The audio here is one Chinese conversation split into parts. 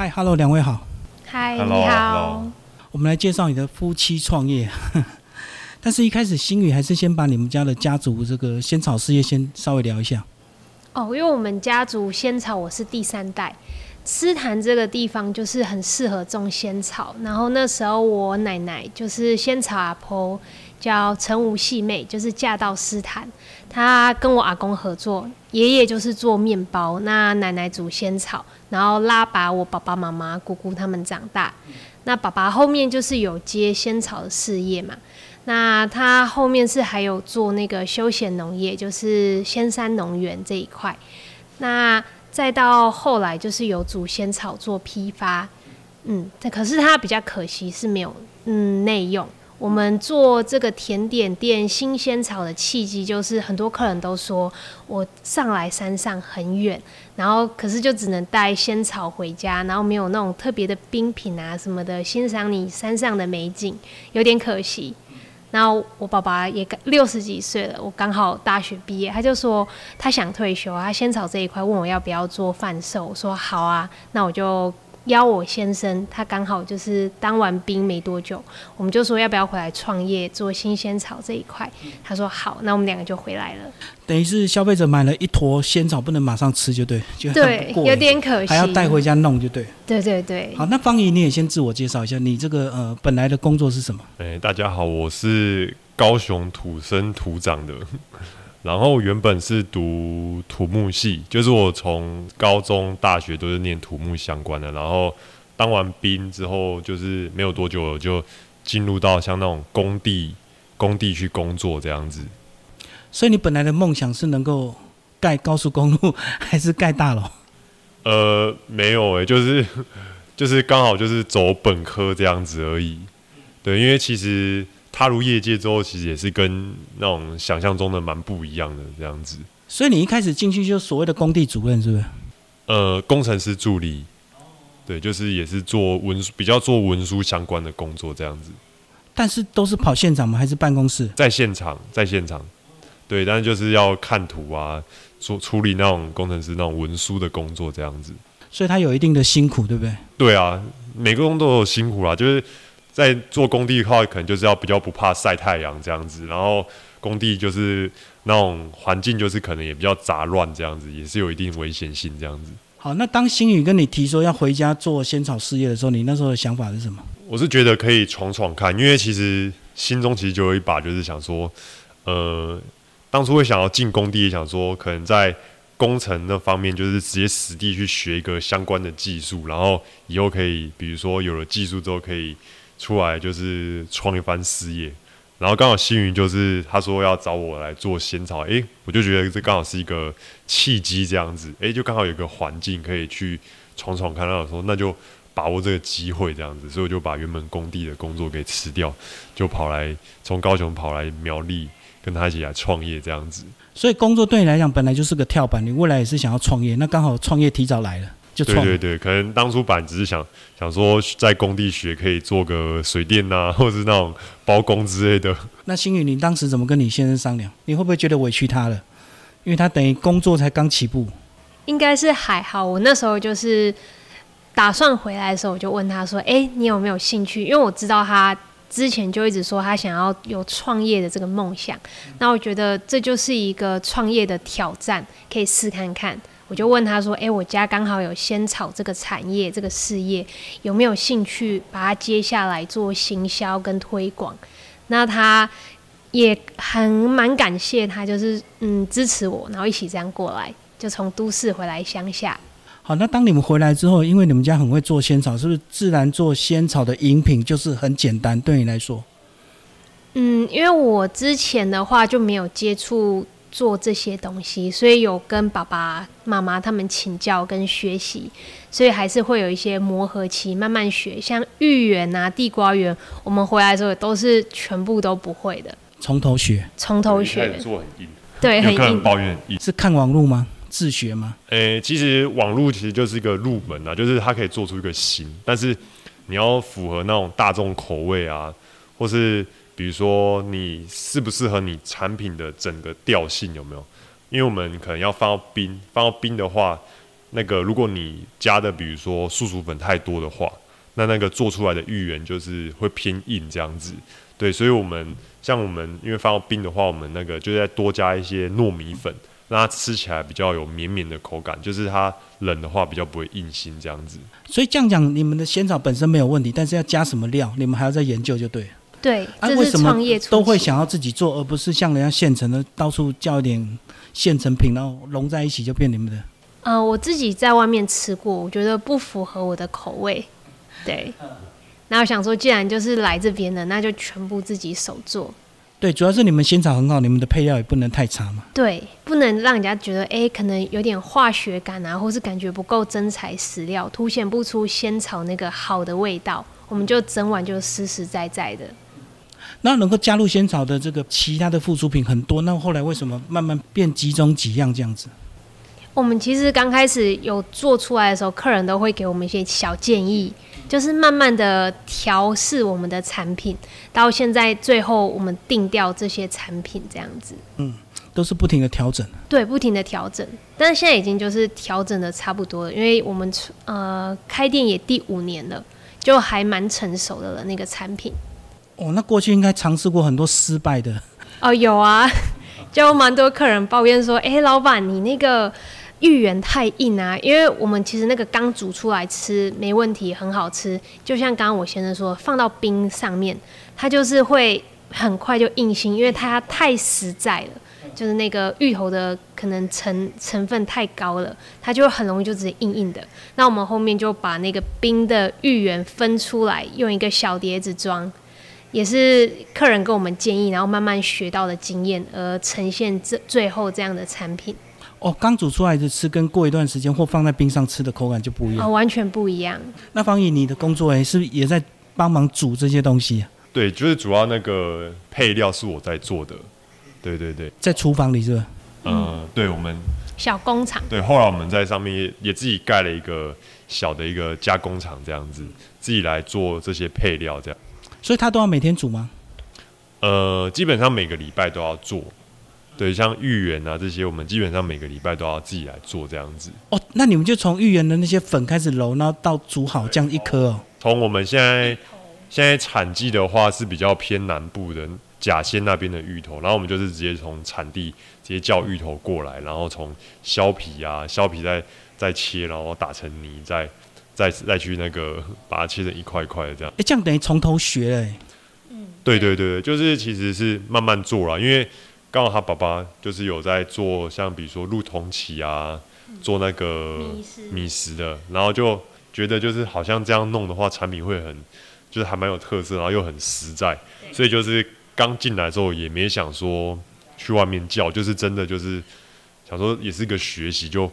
嗨，Hello，两位好。嗨，你好。我们来介绍你的夫妻创业，但是一开始星宇还是先把你们家的家族这个仙草事业先稍微聊一下。哦，因为我们家族仙草我是第三代，诗坛这个地方就是很适合种仙草。然后那时候我奶奶就是仙草阿婆，叫陈吴细妹，就是嫁到诗坛，她跟我阿公合作，爷爷就是做面包，那奶奶煮仙草，然后拉拔我爸爸妈妈、姑姑他们长大。那爸爸后面就是有接仙草的事业嘛。那他后面是还有做那个休闲农业，就是仙山农园这一块。那再到后来就是有祖仙草做批发，嗯，这可是他比较可惜是没有嗯内用。我们做这个甜点店新鲜草的契机，就是很多客人都说我上来山上很远，然后可是就只能带仙草回家，然后没有那种特别的冰品啊什么的，欣赏你山上的美景，有点可惜。然后我爸爸也六十几岁了，我刚好大学毕业，他就说他想退休，他仙草这一块问我要不要做贩售，我说好啊，那我就邀我先生，他刚好就是当完兵没多久，我们就说要不要回来创业做新鲜草这一块，他说好，那我们两个就回来了。等于是消费者买了一坨鲜草，不能马上吃就对，就很对有点可惜，还要带回家弄就对。对对对，好，那方怡你也先自我介绍一下，你这个呃本来的工作是什么？哎、大家好，我是高雄土生土长的，然后原本是读土木系，就是我从高中、大学都是念土木相关的，然后当完兵之后，就是没有多久就进入到像那种工地、工地去工作这样子。所以你本来的梦想是能够盖高速公路，还是盖大楼？呃，没有诶、就是 就是刚好就是走本科这样子而已。对，因为其实踏入业界之后，其实也是跟那种想象中的蛮不一样的这样子。所以你一开始进去就是所谓的工地主任，是不是？呃，工程师助理，对，就是也是做文书比较做文书相关的工作这样子，但是都是跑现场吗？还是办公室？在现场，在现场，对，但是就是要看图啊，做处理那种工程师那种文书的工作这样子。所以他有一定的辛苦，对不对？对啊，每个工都有辛苦啦，就是在做工地的话，可能就是要比较不怕晒太阳这样子，然后工地就是那种环境就是可能也比较杂乱这样子，也是有一定危险性这样子。好，那当星宇跟你提说要回家做仙草事业的时候，你那时候的想法是什么？我是觉得可以闯闯看，因为其实心中其实就有一把，就是想说，呃，当初会想要进工地，也想说可能在工程那方面，就是直接实地去学一个相关的技术，然后以后可以，比如说有了技术之后，可以出来就是创一番事业。然后刚好星云就是他说要找我来做仙草，诶，我就觉得这刚好是一个契机，这样子，诶，就刚好有个环境可以去闯闯看。到说那就把握这个机会，这样子，所以我就把原本工地的工作给辞掉，就跑来从高雄跑来苗栗，跟他一起来创业这样子。所以工作对你来讲本来就是个跳板，你未来也是想要创业，那刚好创业提早来了，就。对对对，可能当初本来只是想想说在工地学可以做个水电呐、或者是那种包工之类的。那星宇，你当时怎么跟你先生商量？你会不会觉得委屈他了？因为他等于工作才刚起步，应该是还好。我那时候就是打算回来的时候，我就问他说：“哎、你有没有兴趣？”因为我知道他之前就一直说他想要有创业的这个梦想。那我觉得这就是一个创业的挑战，可以试看看。我就问他说：“哎、我家刚好有仙草这个产业这个事业，有没有兴趣把它接下来做行销跟推广？”那他也很蛮感谢他，就是嗯支持我，然后一起这样过来，就从都市回来乡下。好，那当你们回来之后，因为你们家很会做仙草，是不是自然做仙草的饮品就是很简单？对你来说，嗯，因为我之前的话就没有接触做这些东西，所以有跟爸爸妈妈他们请教跟学习，所以还是会有一些磨合期，慢慢学。像芋圆啊、地瓜圆，我们回来的时候都是全部都不会的，从头学从头学。做很硬，对，很硬。抱怨硬。是看网络吗？自学吗？诶、其实网络其实就是一个入门啊，就是它可以做出一个型，但是你要符合那种大众口味啊，或是比如说你适不适合你产品的整个调性有没有？因为我们可能要放到冰，放到冰的话，那个如果你加的比如说素薯粉太多的话，那那个做出来的芋圆就是会偏硬这样子。对，所以我们像我们因为放到冰的话，我们那个就再多加一些糯米粉，让它吃起来比较有绵绵的口感，就是它冷的话比较不会硬心这样子。所以这样讲，你们的仙草本身没有问题，但是要加什么料，你们还要再研究就对。对，啊，这是创业都会想要自己做，而不是像人家现成的，到处叫一点现成品，然后融在一起就变你们的？呃，我自己在外面吃过，我觉得不符合我的口味。对，然后想说，既然就是来这边的，那就全部自己手做。对，主要是你们仙草很好，你们的配料也不能太差嘛。对，不能让人家觉得，哎、可能有点化学感啊，或是感觉不够真材实料，凸显不出仙草那个好的味道。我们就整碗就实实在在的。那能够加入仙草的这个其他的附属品很多，那后来为什么慢慢变集中几样这样子？我们其实刚开始有做出来的时候，客人都会给我们一些小建议，就是慢慢的调试我们的产品，到现在最后我们定掉这些产品这样子。嗯都是不停的调整。对，不停的调整，但是现在已经就是调整的差不多了，因为我们呃开店也第五年了，就还蛮成熟的了那个产品。哦，那过去应该尝试过很多失败的，哦，有啊，就蛮多客人抱怨说，哎、老板你那个芋圆太硬啊，因为我们其实那个刚煮出来吃没问题，很好吃，就像刚刚我先生说，放到冰上面，它就是会很快就硬心，因为它太实在了。就是那个芋头的可能成成分太高了，它就很容易就直接硬硬的。那我们后面就把那个冰的芋圆分出来，用一个小碟子装，也是客人跟我们建议，然后慢慢学到的经验，而呈现这最后这样的产品，哦，刚煮出来的吃跟过一段时间或放在冰上吃的口感就不一样。哦。完全不一样。那方毅，你的工作哎，是不是也在帮忙煮这些东西、啊？对，就是主要那个配料是我在做的。对对对，在厨房里是吧？呃，对我们小工厂，对，后来我们在上面也也自己盖了一个小的一个加工厂，这样子自己来做这些配料，这样。所以他都要每天煮吗？呃，基本上每个礼拜都要做。对，像芋圆啊这些，我们基本上每个礼拜都要自己来做这样子。哦，那你们就从芋圆的那些粉开始揉，然后到煮好这样一颗哦。从我们现在现在产季的话是比较偏南部的甲仙那边的芋头，然后我们就是直接从产地直接叫芋头过来，然后从削皮啊，削皮再再切，然后打成泥，再再再去那个把它切成一块一块的这样。哎，这样等于从头学了哎。对对对对，就是其实是慢慢做了，因为刚好他爸爸就是有在做像比如说入铜器啊，做那个米食米食的，然后就觉得就是好像这样弄的话，产品会很就是还蛮有特色，然后又很实在，所以就是刚进来之后也没想说去外面叫，就是真的就是想说也是一个学习，就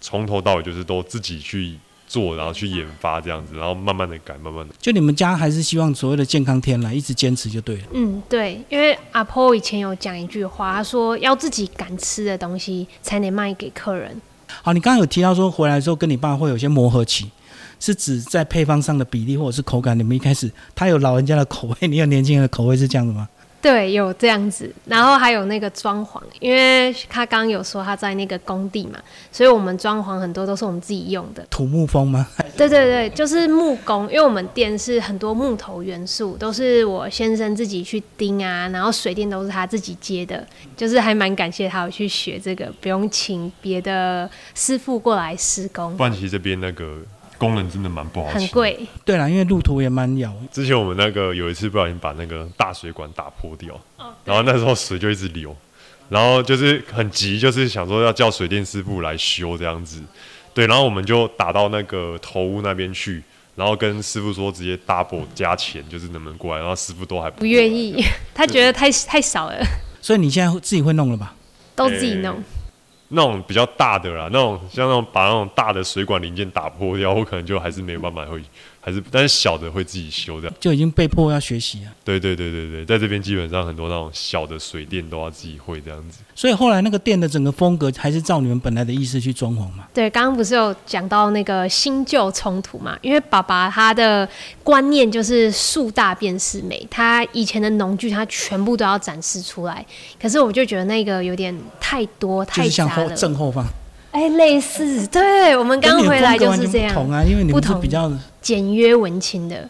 从头到尾就是都自己去做，然后去研发这样子，然后慢慢的改，慢慢的。就你们家还是希望所谓的健康天然，一直坚持就对了。嗯，对，因为阿婆以前有讲一句话，他说要自己敢吃的东西才能卖给客人。好，你刚刚有提到说回来之后跟你爸会有些磨合期，是指在配方上的比例或者是口感，你们一开始他有老人家的口味，你有年轻人的口味，是这样的吗？对，有这样子，然后还有那个装潢，因为他刚刚有说他在那个工地嘛，所以我们装潢很多都是我们自己用的。土木风吗？对对对，就是木工，因为我们店是很多木头元素，都是我先生自己去钉啊，然后水电都是他自己接的，就是还蛮感谢他有去学这个，不用请别的师傅过来施工不，然其实这边那个功能真的蛮不好请。很贵。对啦，因为路途也蛮遥，之前我们那个有一次不小心把那个大水管打破掉，然后那时候水就一直流，然后就是很急，就是想说要叫水电师傅来修这样子，对，然后我们就打到那个头屋那边去，然后跟师傅说直接 double 加钱，就是能不能过来，然后师傅都还不愿意，他觉得太太少了，所以你现在自己会弄了吧？都自己弄。那种比较大的啦，那种像那种把那种大的水管零件打破掉，我可能就还是没有办法会，还是但是小的会自己修的。就已经被迫要学习啊。对对对对对，在这边基本上很多那种小的水电都要自己会这样子。所以后来那个店的整个风格还是照你们本来的意思去装潢嘛。对，刚刚不是有讲到那个新旧冲突嘛？因为爸爸他的观念就是树大便是美，他以前的农具他全部都要展示出来。可是我就觉得那个有点太多就太是像后。正后方，哎，类似，对我们刚回来就是这样，不同啊，因为你不同们是比较简约文青的。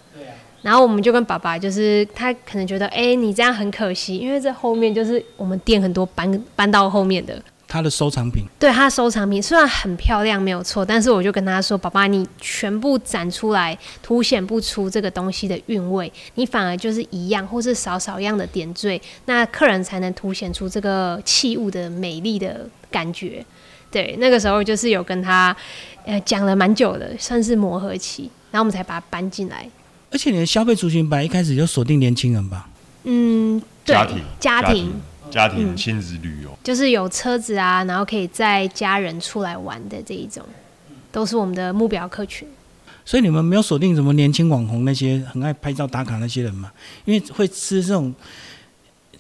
然后我们就跟爸爸，就是他可能觉得，哎，你这样很可惜，因为这后面就是我们店很多搬搬到后面的，他的收藏品。对他的收藏品虽然很漂亮没有错，但是我就跟他说：“爸爸，你全部展出来，凸显不出这个东西的韵味，你反而就是一样或是少少样的点缀，那客人才能凸显出这个器物的美丽的感觉。”对，那个时候就是有跟他呃讲了蛮久的，算是磨合期，然后我们才把它搬进来。而且你的消费族群本来一开始就锁定年轻人吧？嗯，对，家庭家庭家庭嗯亲子旅游，就是有车子啊，然后可以载家人出来玩的这一种，都是我们的目标客群。所以你们没有锁定什么年轻网红那些很爱拍照打卡那些人嘛？因为会吃这种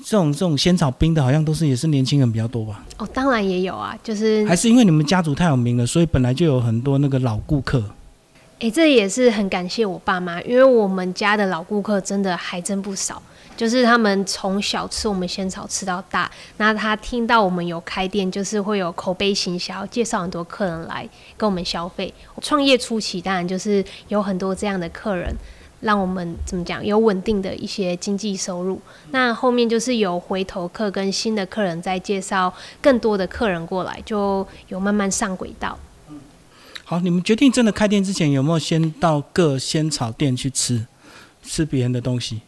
这种这种仙草冰的，好像都是也是年轻人比较多吧？哦，当然也有啊，就是还是因为你们家族太有名了，所以本来就有很多那个老顾客。诶，这也是很感谢我爸妈，因为我们家的老顾客真的还真不少，就是他们从小吃我们仙草吃到大，那他听到我们有开店，就是会有口碑行销，介绍很多客人来跟我们消费。创业初期当然就是有很多这样的客人，让我们怎么讲有稳定的一些经济收入。那后面就是有回头客跟新的客人在介绍更多的客人过来，就有慢慢上轨道。好，你们决定真的开店之前，有没有先到各仙草店去吃吃别人的东西？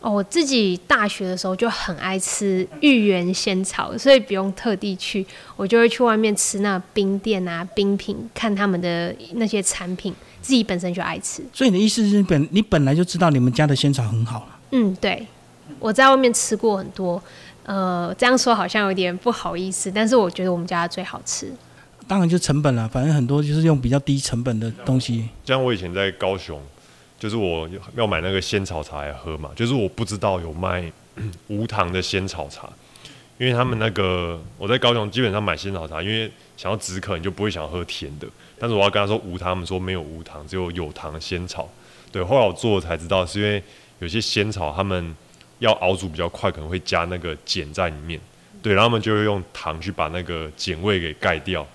哦，我自己大学的时候就很爱吃芋圆仙草，所以不用特地去，我就会去外面吃那冰店啊、冰品，看他们的那些产品，自己本身就爱吃。所以你的意思是本你本来就知道你们家的仙草很好了。嗯，对，我在外面吃过很多，呃，这样说好像有点不好意思，但是我觉得我们家的最好吃。当然就成本了，反正很多就是用比较低成本的东西。像我以前在高雄，就是我要买那个仙草茶来喝嘛，就是我不知道有卖 无糖的仙草茶，因为他们那个我在高雄基本上买仙草茶，因为想要止渴，你就不会想要喝甜的。但是我要跟他说无糖，他们说没有无糖，只有有糖仙草。对，后来我做了才知道，是因为有些仙草他们要熬煮比较快，可能会加那个碱在里面。对，然后他们就会用糖去把那个碱味给盖掉。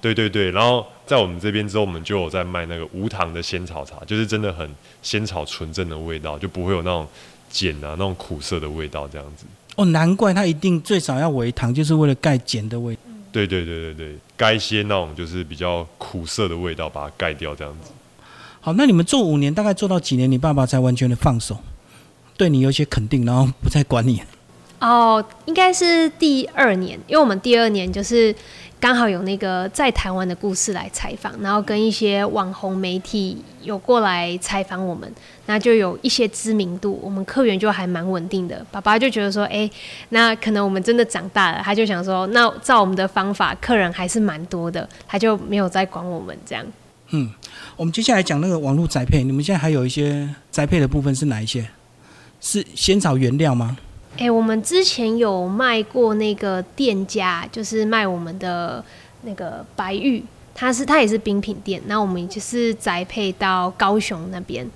对对对，然后在我们这边之后，我们就有在卖那个无糖的仙草茶，就是真的很仙草纯正的味道，就不会有那种碱啊、那种苦涩的味道这样子。哦，难怪它一定最少要微糖，就是为了盖碱的味。对对对对对，该一些那种就是比较苦涩的味道，把它盖掉这样子。好，那你们做五年，大概做到几年，你爸爸才完全的放手，对你有一些肯定，然后不再管你？哦，应该是第二年，因为我们第二年就是刚好有那个在台湾的故事来采访，然后跟一些网红媒体有过来采访我们，那就有一些知名度，我们客源就还蛮稳定的。爸爸就觉得说，哎、那可能我们真的长大了，他就想说，那照我们的方法，客人还是蛮多的，他就没有再管我们这样。嗯我们接下来讲那个网络宅配，你们现在还有一些宅配的部分是哪一些？是仙草原料吗？哎、我们之前有卖过那个店家，就是卖我们的那个白玉，它是它也是冰品店，那我们就是宅配到高雄那边。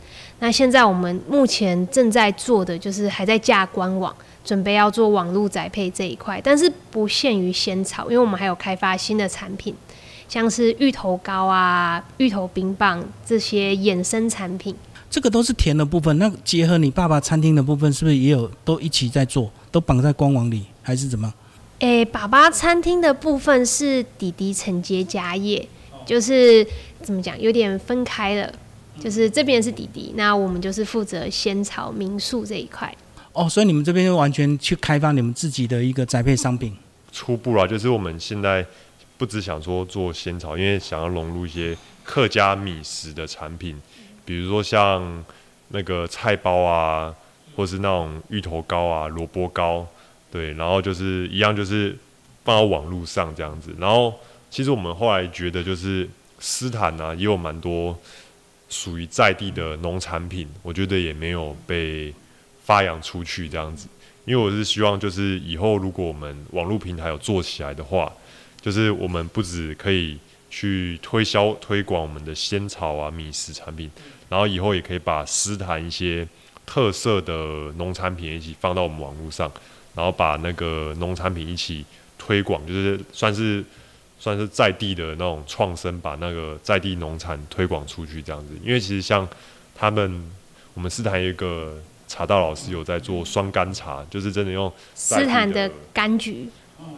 那现在我们目前正在做的就是还在架官网，准备要做网络宅配这一块，但是不限于仙草，因为我们还有开发新的产品，像是芋头糕啊、芋头冰棒这些衍生产品。这个都是甜的部分，那结合你爸爸餐厅的部分，是不是也有都一起在做，都绑在官网里，还是怎么样？诶，爸爸餐厅的部分是弟弟承接家业，就是怎么讲，有点分开了。就是这边是弟弟，那我们就是负责仙草民宿这一块。哦，所以你们这边就完全去开发你们自己的一个宅配商品。初步啦，就是我们现在不只想说做仙草，因为想要融入一些客家米食的产品，比如说像那个菜包啊，或是那种芋头糕啊、萝卜糕，对，然后就是一样，就是放到网络上这样子。然后其实我们后来觉得，就是斯坦啊，也有蛮多属于在地的农产品，我觉得也没有被发扬出去这样子。因为我是希望，就是以后如果我们网络平台有做起来的话，就是我们不止可以去推销推广我们的仙草啊、米食产品，然后以后也可以把斯坦一些特色的农产品一起放到我们网络上，然后把那个农产品一起推广，就是算是算是在地的那种创生，把那个在地农产推广出去这样子。因为其实像他们，我们斯坦有一个茶道老师有在做酸甘茶，就是真的用斯坦的柑橘，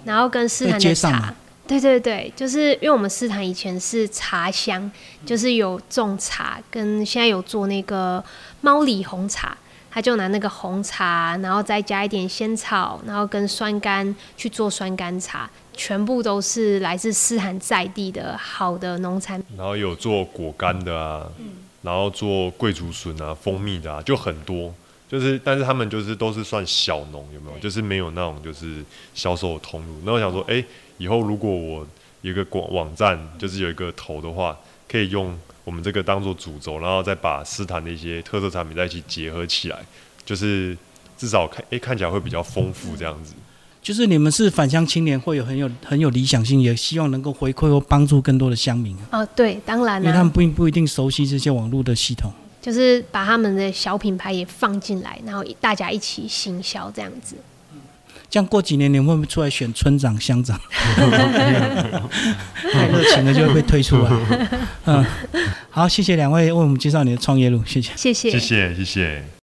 然后跟斯坦的茶吗。对对对，就是因为我们斯坦以前是茶乡，就是有种茶，跟现在有做那个猫里红茶，他就拿那个红茶，然后再加一点仙草，然后跟酸柑去做酸柑茶，全部都是来自斯坦在地的好的农产品。然后有做果干的啊，然后做桂竹笋啊、蜂蜜的啊，就很多。就是，但是他们就是都是算小农，有没有？就是没有那种就是销售的通路。那我想说，哎、以后如果我有一个广网站，就是有一个头的话，可以用我们这个当做主轴，然后再把斯坦的一些特色产品在一起结合起来，就是至少看，诶、看起来会比较丰富这样子。就是你们是返乡青年，会有很有很有理想性，也希望能够回馈或帮助更多的乡民，哦，对，当然啊、因为他们不不一定熟悉这些网络的系统。就是把他们的小品牌也放进来，然后大家一起行销这样子。这样过几年，你们会不会出来选村长、乡长？太 热情了就会被推出来。嗯，好，谢谢两位为我们介绍你的创业路，谢谢。谢谢。谢谢，谢谢。